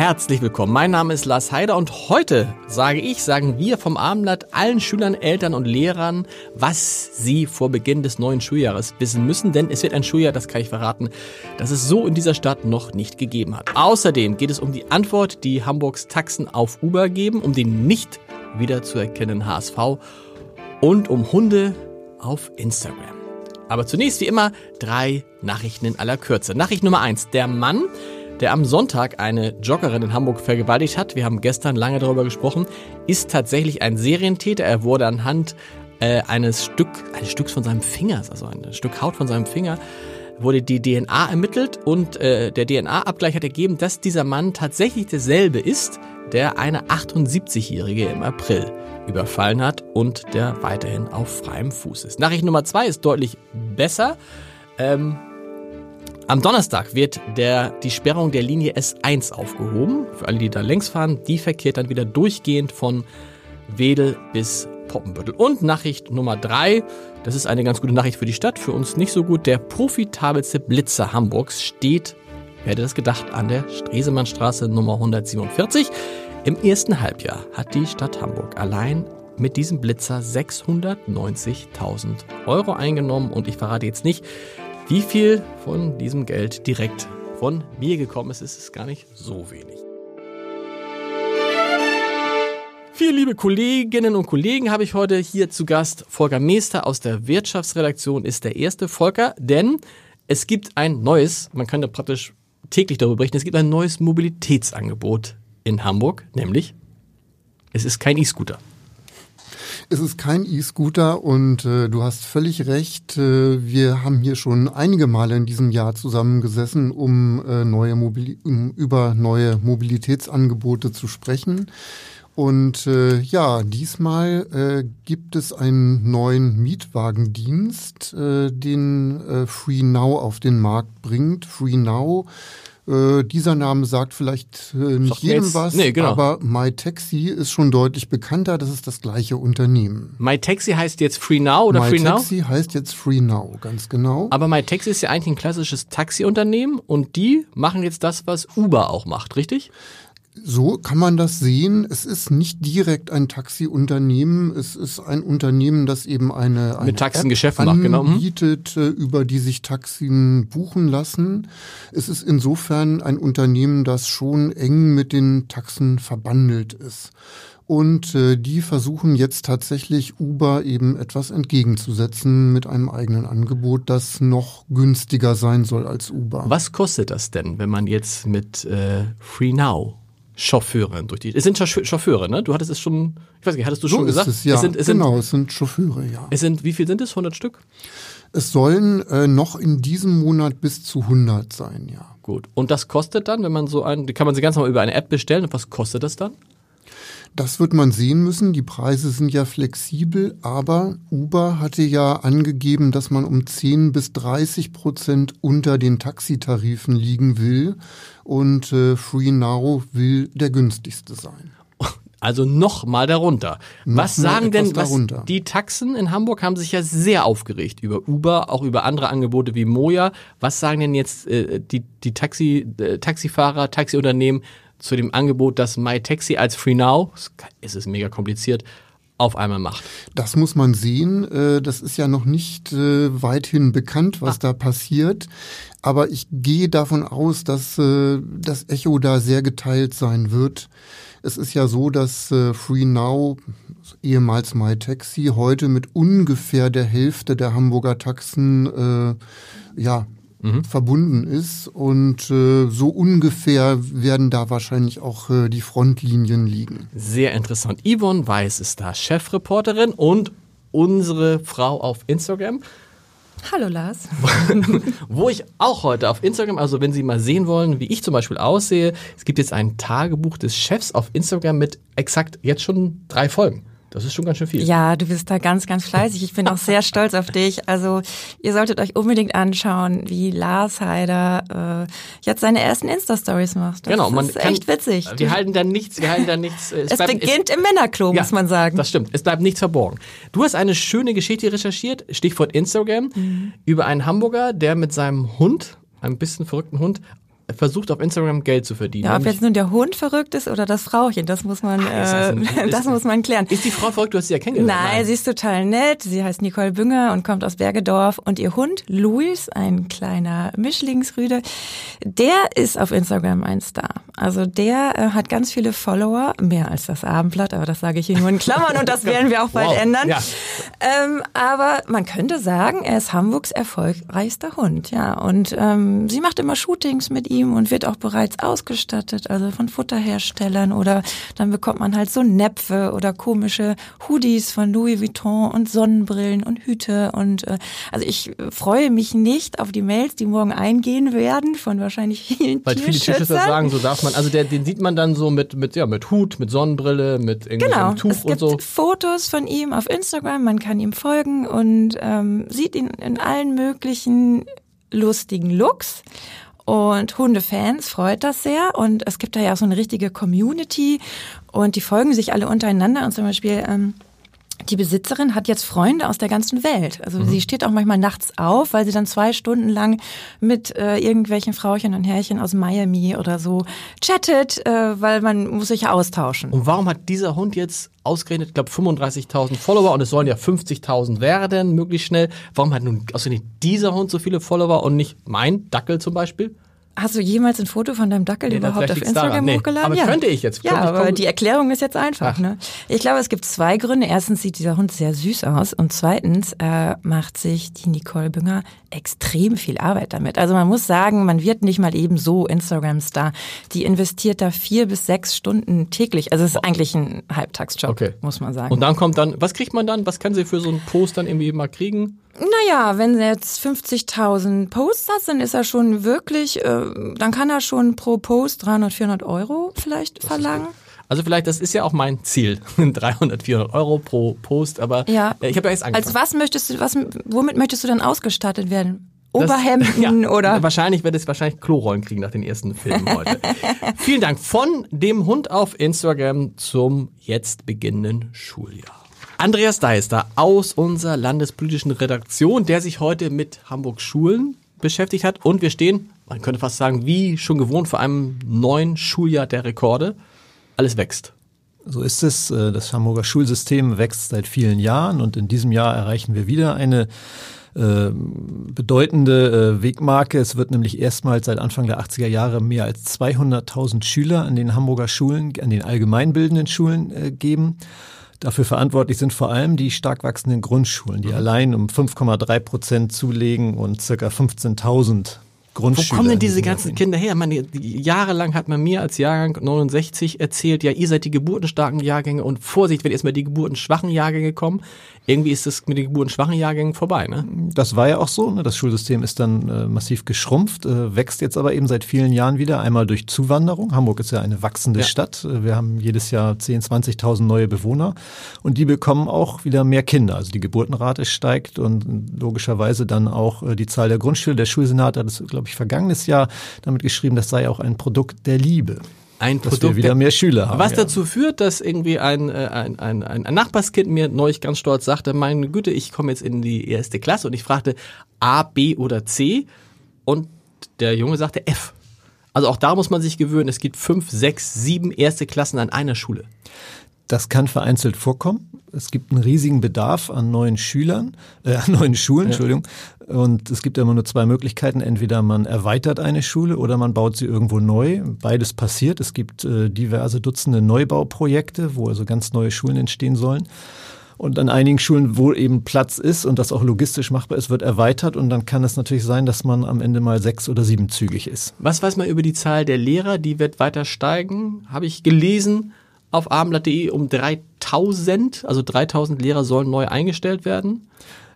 Herzlich willkommen. Mein Name ist Lars Heider und heute sage ich, sagen wir vom Abendblatt allen Schülern, Eltern und Lehrern, was sie vor Beginn des neuen Schuljahres wissen müssen, denn es wird ein Schuljahr, das kann ich verraten, das es so in dieser Stadt noch nicht gegeben hat. Außerdem geht es um die Antwort, die Hamburgs Taxen auf Uber geben, um den nicht wiederzuerkennenden HSV und um Hunde auf Instagram. Aber zunächst wie immer drei Nachrichten in aller Kürze. Nachricht Nummer eins: Der Mann, der am Sonntag eine Joggerin in Hamburg vergewaltigt hat, wir haben gestern lange darüber gesprochen, ist tatsächlich ein Serientäter. Er wurde anhand äh, eines Stück, eines Stücks von seinem Finger, also ein Stück Haut von seinem Finger, wurde die DNA ermittelt und äh, der DNA-Abgleich hat ergeben, dass dieser Mann tatsächlich derselbe ist, der eine 78-Jährige im April überfallen hat und der weiterhin auf freiem Fuß ist. Nachricht Nummer zwei ist deutlich besser. Ähm, am Donnerstag wird der, die Sperrung der Linie S1 aufgehoben. Für alle, die da längs fahren, die verkehrt dann wieder durchgehend von Wedel bis Poppenbüttel. Und Nachricht Nummer drei, das ist eine ganz gute Nachricht für die Stadt, für uns nicht so gut. Der profitabelste Blitzer Hamburgs steht, wer hätte das gedacht, an der Stresemannstraße Nummer 147. Im ersten Halbjahr hat die Stadt Hamburg allein mit diesem Blitzer 690.000 Euro eingenommen. Und ich verrate jetzt nicht, wie viel von diesem Geld direkt von mir gekommen ist, ist es gar nicht so wenig. Vier liebe Kolleginnen und Kollegen habe ich heute hier zu Gast. Volker Meester aus der Wirtschaftsredaktion ist der erste. Volker, denn es gibt ein neues, man kann ja praktisch täglich darüber berichten, es gibt ein neues Mobilitätsangebot in Hamburg, nämlich es ist kein E-Scooter. Es ist kein E-Scooter und äh, du hast völlig recht. Äh, wir haben hier schon einige Male in diesem Jahr zusammengesessen, um, äh, neue um über neue Mobilitätsangebote zu sprechen. Und äh, ja, diesmal äh, gibt es einen neuen Mietwagendienst, äh, den äh, Free Now auf den Markt bringt. Free Now äh, dieser Name sagt vielleicht äh, nicht jedem jetzt, was, nee, genau. aber MyTaxi ist schon deutlich bekannter. Das ist das gleiche Unternehmen. MyTaxi heißt jetzt Free Now oder My Free Now? MyTaxi heißt jetzt Free Now, ganz genau. Aber MyTaxi ist ja eigentlich ein klassisches Taxiunternehmen und die machen jetzt das, was Uber auch macht, richtig? So kann man das sehen. Es ist nicht direkt ein Taxiunternehmen. Es ist ein Unternehmen, das eben eine, eine Mit Taxen Geschäfte genau. Mhm. anbietet, genau. über die sich Taxen buchen lassen. Es ist insofern ein Unternehmen, das schon eng mit den Taxen verbandelt ist. Und äh, die versuchen jetzt tatsächlich Uber eben etwas entgegenzusetzen mit einem eigenen Angebot, das noch günstiger sein soll als Uber. Was kostet das denn, wenn man jetzt mit äh, Free Now Chauffeurin durch die. Es sind Chauffeure, ne? Du hattest es schon, ich weiß nicht, hattest du so schon gesagt? Es, ja. Es sind, es sind, genau, es sind Chauffeure, ja. Es sind, wie viel sind es? 100 Stück? Es sollen äh, noch in diesem Monat bis zu 100 sein, ja. Gut. Und das kostet dann, wenn man so einen, kann man sie ganz normal über eine App bestellen. Und was kostet das dann? Das wird man sehen müssen. Die Preise sind ja flexibel, aber Uber hatte ja angegeben, dass man um 10 bis 30 Prozent unter den Taxitarifen liegen will und äh, Free Now will der günstigste sein. Also noch mal darunter. Noch was sagen denn was, die Taxen in Hamburg haben sich ja sehr aufgeregt über Uber, auch über andere Angebote wie Moja. Was sagen denn jetzt äh, die, die Taxi, äh, Taxifahrer, Taxiunternehmen zu dem Angebot, das MyTaxi als Free Now, es ist mega kompliziert, auf einmal macht. Das muss man sehen. Äh, das ist ja noch nicht äh, weithin bekannt, was ah. da passiert. Aber ich gehe davon aus, dass äh, das Echo da sehr geteilt sein wird. Es ist ja so, dass Free Now, ehemals MyTaxi, heute mit ungefähr der Hälfte der Hamburger Taxen ja, mhm. verbunden ist. Und äh, so ungefähr werden da wahrscheinlich auch äh, die Frontlinien liegen. Sehr interessant. Yvonne Weiß ist da Chefreporterin und unsere Frau auf Instagram. Hallo Lars. Wo ich auch heute auf Instagram, also wenn Sie mal sehen wollen, wie ich zum Beispiel aussehe, es gibt jetzt ein Tagebuch des Chefs auf Instagram mit exakt jetzt schon drei Folgen. Das ist schon ganz schön viel. Ja, du bist da ganz, ganz fleißig. Ich bin auch sehr stolz auf dich. Also ihr solltet euch unbedingt anschauen, wie Lars Heider äh, jetzt seine ersten Insta-Stories macht. Das genau, man ist kann, echt witzig. Wir halten da nichts, wir halten da nichts. Es, es beginnt es, im Männerklo, ja, muss man sagen. Das stimmt. Es bleibt nichts verborgen. Du hast eine schöne Geschichte recherchiert, Stichwort Instagram, mhm. über einen Hamburger, der mit seinem Hund, einem bisschen verrückten Hund, versucht auf Instagram Geld zu verdienen. Ja, ob jetzt nun der Hund verrückt ist oder das Frauchen, das muss man, das, ein, äh, das muss man klären. Ist die Frau verrückt? Du hast sie ja kennengelernt. Nein, Nein, sie ist total nett. Sie heißt Nicole Bünger und kommt aus Bergedorf. Und ihr Hund, Luis, ein kleiner Mischlingsrüde, der ist auf Instagram ein Star. Also der äh, hat ganz viele Follower, mehr als das Abendblatt, aber das sage ich hier nur in Klammern und das werden wir auch bald wow. ändern. Ja. Ähm, aber man könnte sagen, er ist Hamburgs erfolgreichster Hund, ja. Und ähm, sie macht immer Shootings mit ihm ihm und wird auch bereits ausgestattet, also von Futterherstellern oder dann bekommt man halt so Näpfe oder komische Hoodies von Louis Vuitton und Sonnenbrillen und Hüte und äh, also ich freue mich nicht auf die Mails, die morgen eingehen werden von wahrscheinlich vielen Weil viele Tierschützer sagen, so darf man, also der, den sieht man dann so mit, mit, ja, mit Hut, mit Sonnenbrille, mit genau. Tuch es gibt so. Fotos von ihm auf Instagram, man kann ihm folgen und ähm, sieht ihn in allen möglichen lustigen Looks. Und Hundefans freut das sehr. Und es gibt da ja auch so eine richtige Community. Und die folgen sich alle untereinander. Und zum Beispiel ähm, die Besitzerin hat jetzt Freunde aus der ganzen Welt. Also mhm. sie steht auch manchmal nachts auf, weil sie dann zwei Stunden lang mit äh, irgendwelchen Frauchen und Herrchen aus Miami oder so chattet, äh, weil man muss sich ja austauschen. Und warum hat dieser Hund jetzt ausgerechnet, ich glaube 35.000 Follower und es sollen ja 50.000 werden, möglichst schnell. Warum hat nun ausgerechnet dieser Hund so viele Follower und nicht mein Dackel zum Beispiel? Hast du jemals ein Foto von deinem Dackel nee, überhaupt auf Instagram nee, hochgeladen? Aber ja. könnte ich jetzt. Ja, aber die Erklärung ist jetzt einfach. Ne? Ich glaube, es gibt zwei Gründe. Erstens sieht dieser Hund sehr süß aus und zweitens äh, macht sich die Nicole Bünger extrem viel Arbeit damit. Also man muss sagen, man wird nicht mal eben so Instagram-Star. Die investiert da vier bis sechs Stunden täglich. Also es ist eigentlich ein Halbtagsjob, okay. muss man sagen. Und dann kommt dann, was kriegt man dann? Was kann sie für so einen Post dann irgendwie mal kriegen? Naja, wenn er jetzt 50.000 Posts hat, dann ist er schon wirklich, äh, dann kann er schon pro Post 300, 400 Euro vielleicht das verlangen. Also vielleicht, das ist ja auch mein Ziel, 300, 400 Euro pro Post, aber ja. Äh, ich habe ja jetzt angefangen. Als was möchtest du, was, womit möchtest du dann ausgestattet werden? Oberhemden ja, oder? Wahrscheinlich wird es wahrscheinlich Klorollen kriegen nach den ersten Filmen heute. Vielen Dank von dem Hund auf Instagram zum jetzt beginnenden Schuljahr. Andreas Deister aus unserer landespolitischen Redaktion, der sich heute mit Hamburg Schulen beschäftigt hat. Und wir stehen, man könnte fast sagen, wie schon gewohnt vor einem neuen Schuljahr der Rekorde. Alles wächst. So ist es. Äh, das Hamburger Schulsystem wächst seit vielen Jahren und in diesem Jahr erreichen wir wieder eine äh, bedeutende äh, Wegmarke. Es wird nämlich erstmals seit Anfang der 80er Jahre mehr als 200.000 Schüler an den Hamburger Schulen, an den allgemeinbildenden Schulen geben. Dafür verantwortlich sind vor allem die stark wachsenden Grundschulen, die mhm. allein um 5,3 Prozent zulegen und circa 15.000 Grundschüler. Wo kommen denn diese ganzen Kinder her? Man, jahrelang hat man mir als Jahrgang 69 erzählt, ja, ihr seid die geburtenstarken Jahrgänge und Vorsicht, wenn erstmal die geburtenschwachen Jahrgänge kommen. Irgendwie ist das mit den geburtenschwachen Jahrgängen vorbei, ne? Das war ja auch so. Ne? Das Schulsystem ist dann äh, massiv geschrumpft, äh, wächst jetzt aber eben seit vielen Jahren wieder. Einmal durch Zuwanderung. Hamburg ist ja eine wachsende ja. Stadt. Äh, wir haben jedes Jahr 10.000, 20.000 neue Bewohner und die bekommen auch wieder mehr Kinder. Also die Geburtenrate steigt und logischerweise dann auch äh, die Zahl der Grundschüler. Der Schulsenat hat es, glaube ich, vergangenes Jahr damit geschrieben, das sei auch ein Produkt der Liebe ein Produkt, dass wir wieder mehr Schüler haben. Was ja. dazu führt, dass irgendwie ein, äh, ein, ein, ein Nachbarskind mir neulich ganz stolz sagte, meine Güte, ich komme jetzt in die erste Klasse und ich fragte A, B oder C und der Junge sagte F. Also auch da muss man sich gewöhnen, es gibt fünf, sechs, sieben erste Klassen an einer Schule. Das kann vereinzelt vorkommen. Es gibt einen riesigen Bedarf an neuen Schülern, äh, an neuen Schulen, ja. Entschuldigung. Und es gibt immer nur zwei Möglichkeiten. Entweder man erweitert eine Schule oder man baut sie irgendwo neu. Beides passiert. Es gibt äh, diverse Dutzende Neubauprojekte, wo also ganz neue Schulen entstehen sollen. Und an einigen Schulen, wo eben Platz ist und das auch logistisch machbar ist, wird erweitert. Und dann kann es natürlich sein, dass man am Ende mal sechs- oder siebenzügig ist. Was weiß man über die Zahl der Lehrer? Die wird weiter steigen, habe ich gelesen auf abendblatt.de um 3000 3000, also 3000 Lehrer sollen neu eingestellt werden.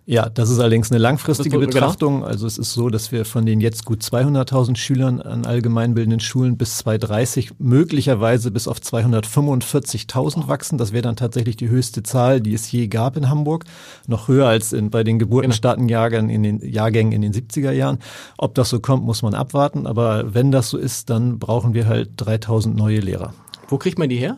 Ja, das ist allerdings eine langfristige genau. Betrachtung. Also es ist so, dass wir von den jetzt gut 200.000 Schülern an allgemeinbildenden Schulen bis 2030 möglicherweise bis auf 245.000 wachsen. Das wäre dann tatsächlich die höchste Zahl, die es je gab in Hamburg. Noch höher als in, bei den Geburtenstartenjahrgängen in den Jahrgängen in den 70er Jahren. Ob das so kommt, muss man abwarten. Aber wenn das so ist, dann brauchen wir halt 3.000 neue Lehrer. Wo kriegt man die her?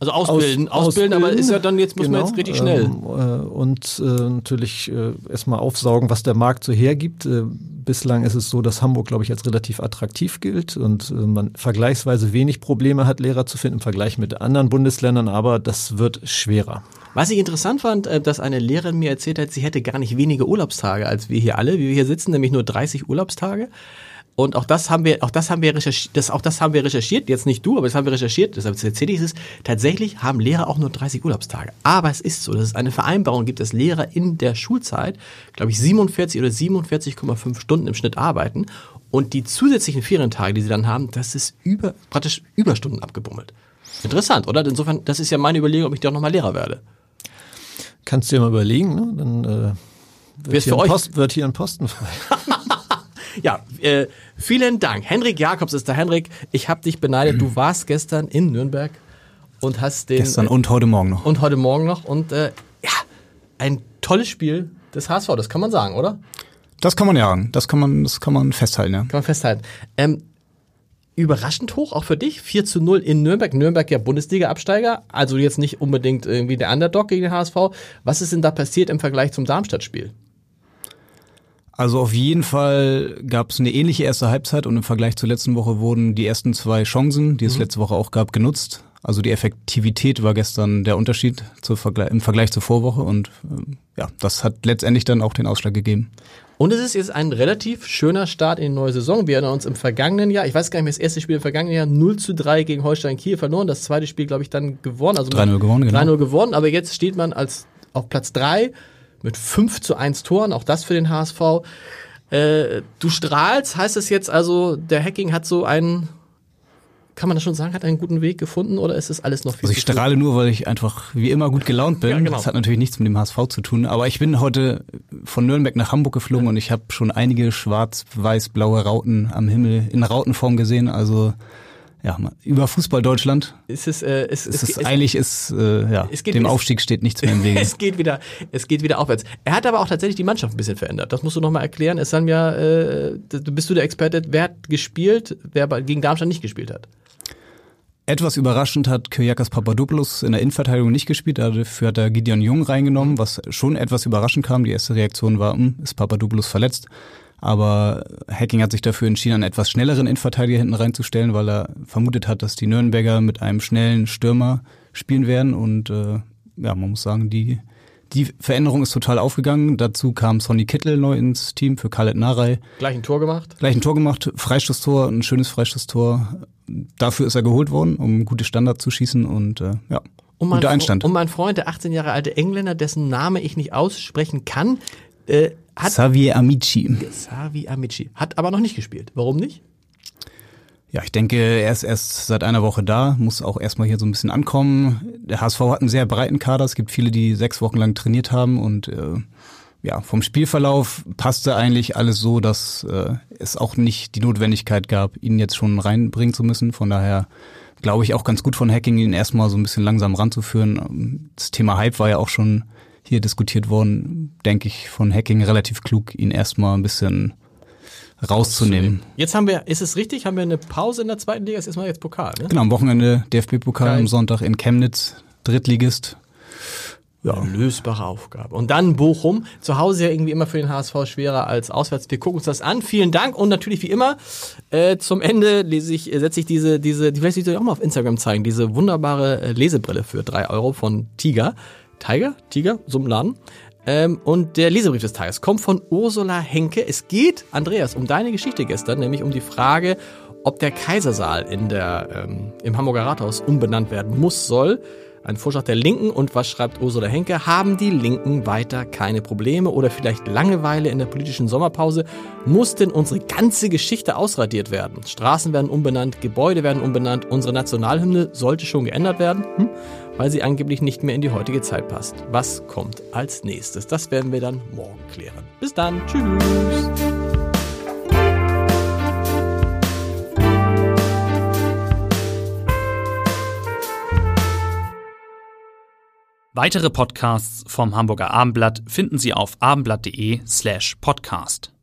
Also ausbilden, Aus- ausbilden, aber ist ja dann jetzt muss man Genau, jetzt richtig schnell. Ähm, äh, und äh, natürlich äh, erstmal aufsaugen, was der Markt so hergibt. Äh, bislang ist es so, dass Hamburg, glaube ich, als relativ attraktiv gilt und äh, man vergleichsweise wenig Probleme hat, Lehrer zu finden im Vergleich mit anderen Bundesländern, aber das wird schwerer. Was ich interessant fand, äh, dass eine Lehrerin mir erzählt hat, sie hätte gar nicht wenige Urlaubstage als wir hier alle, wie wir hier sitzen, nämlich nur 30 Urlaubstage. Und auch das haben wir, auch das haben wir recherchiert, das, auch das haben wir recherchiert, jetzt nicht du, aber das haben wir recherchiert, deshalb erzähle ich es. Tatsächlich haben Lehrer auch nur 30 Urlaubstage. Aber es ist so, dass es eine Vereinbarung gibt, dass Lehrer in der Schulzeit, glaube ich, 47 oder 47,5 Stunden im Schnitt arbeiten. Und die zusätzlichen Ferientage, die sie dann haben, das ist über, praktisch Überstunden abgebummelt. Interessant, oder? Insofern, das ist ja meine Überlegung, ob ich doch nochmal Lehrer werde. Kannst du dir mal überlegen, ne? dann äh, wird, hier für ein euch- Post, wird hier ein Posten frei. Ja, äh, vielen Dank. Henrik Jakobs ist der Henrik. Ich habe dich beneidet. Du warst gestern in Nürnberg und hast den Gestern äh, und heute Morgen noch. und heute Morgen noch und äh, ja, ein tolles Spiel des HSV. Das kann man sagen, oder? Das kann man ja sagen. Das kann man, das kann man festhalten, ja. Kann man festhalten. Ähm, überraschend hoch auch für dich. 4 zu 0 in Nürnberg. Nürnberg ja Bundesliga-Absteiger. Also jetzt nicht unbedingt irgendwie der Underdog gegen den HSV. Was ist denn da passiert im Vergleich zum Darmstadt-Spiel? Also auf jeden Fall gab es eine ähnliche erste Halbzeit und im Vergleich zur letzten Woche wurden die ersten zwei Chancen, die es letzte Woche auch gab, genutzt. Also die Effektivität war gestern der Unterschied Vergle im Vergleich zur Vorwoche und ähm, ja, das hat letztendlich dann auch den Ausschlag gegeben. Und es ist jetzt ein relativ schöner Start in die neue Saison. Wir erinnern uns im vergangenen Jahr, ich weiß gar nicht mehr, das erste Spiel im vergangenen Jahr 0 zu 3 gegen Holstein Kiel verloren. Das zweite Spiel, glaube ich, dann gewonnen. Also 3-0 gewonnen, genau. 3-0 gewonnen, aber jetzt steht man als auf Platz 3 mit 5 zu 1 Toren, auch das für den HSV. Äh, du strahlst, heißt es jetzt also, der Hacking hat so einen, kann man das schon sagen, hat einen guten Weg gefunden oder ist es alles noch viel Also ich strahle nur, weil ich einfach wie immer gut gelaunt bin. Ja, genau. Das hat natürlich nichts mit dem HSV zu tun. Aber ich bin heute von Nürnberg nach Hamburg geflogen und ich habe schon einige schwarz-weiß-blaue Rauten am Himmel in Rautenform gesehen. Also ja, über Fußball Deutschland. Ist es, äh, es, Es es, ist es, eigentlich ist äh, ja es geht- dem es- Aufstieg steht nichts mehr im Wege. Es geht wieder, es geht wieder aufwärts. Er hat aber auch tatsächlich die Mannschaft ein bisschen verändert. Das musst du nochmal erklären. Es haben ja, äh, du bist du der Experte, wer hat gespielt, wer gegen Darmstadt nicht gespielt hat. Etwas überraschend hat Kyriakos Papadopoulos in der Innenverteidigung nicht gespielt, dafür hat er Gideon Jung reingenommen, was schon etwas überraschend kam. Die erste Reaktion war, hm, ist Papadopoulos verletzt? Aber Hacking hat sich dafür entschieden, einen etwas schnelleren Innenverteidiger hinten reinzustellen, weil er vermutet hat, dass die Nürnberger mit einem schnellen Stürmer spielen werden. Und äh, ja, man muss sagen, die, die Veränderung ist total aufgegangen. Dazu kam Sonny Kittel neu ins Team für Khaled Narei. Gleich ein Tor gemacht. Gleich ein Tor gemacht, Freistoßtor, ein schönes Freistoßtor. Dafür ist er geholt worden, um gute Standards zu schießen und äh, ja, Und mein, guter Einstand. und mein Freund, der 18 Jahre alte Engländer, dessen Name ich nicht aussprechen kann, äh, hat Xavier Amici. Savi Amici. Hat aber noch nicht gespielt. Warum nicht? Ja, ich denke, er ist erst seit einer Woche da, muss auch erstmal hier so ein bisschen ankommen. Der HSV hat einen sehr breiten Kader. Es gibt viele, die sechs Wochen lang trainiert haben und äh, ja, vom Spielverlauf passte eigentlich alles so, dass äh, es auch nicht die Notwendigkeit gab, ihn jetzt schon reinbringen zu müssen. Von daher glaube ich auch ganz gut von Hacking, ihn erstmal so ein bisschen langsam ranzuführen. Das Thema Hype war ja auch schon hier diskutiert worden, denke ich, von Hacking relativ klug, ihn erstmal ein bisschen rauszunehmen. Jetzt haben wir, ist es richtig, haben wir eine Pause in der zweiten Liga? Es ist mal jetzt Pokal, ne? Genau, am Wochenende DFB-Pokal am Sonntag in Chemnitz, Drittligist. Ja, Eine lösbare Aufgabe. Und dann Bochum. Zu Hause ja irgendwie immer für den HSV schwerer als auswärts. Wir gucken uns das an. Vielen Dank. Und natürlich wie immer, äh, zum Ende lese ich, äh, setze ich diese, diese, die vielleicht soll ich auch mal auf Instagram zeigen, diese wunderbare äh, Lesebrille für drei Euro von Tiger. Tiger? Tiger? So im Laden. Ähm, und der Lesebrief des Tages kommt von Ursula Henke. Es geht, Andreas, um deine Geschichte gestern, nämlich um die Frage, ob der Kaisersaal in der, ähm, im Hamburger Rathaus umbenannt werden muss, soll. Ein Vorschlag der Linken und was schreibt Ursula Henke? Haben die Linken weiter keine Probleme oder vielleicht Langeweile in der politischen Sommerpause? Muss denn unsere ganze Geschichte ausradiert werden? Straßen werden umbenannt, Gebäude werden umbenannt, unsere Nationalhymne sollte schon geändert werden? Hm? Weil sie angeblich nicht mehr in die heutige Zeit passt. Was kommt als nächstes? Das werden wir dann morgen klären. Bis dann. Tschüss. Weitere Podcasts vom Hamburger Abendblatt finden Sie auf abendblatt.de slash podcast.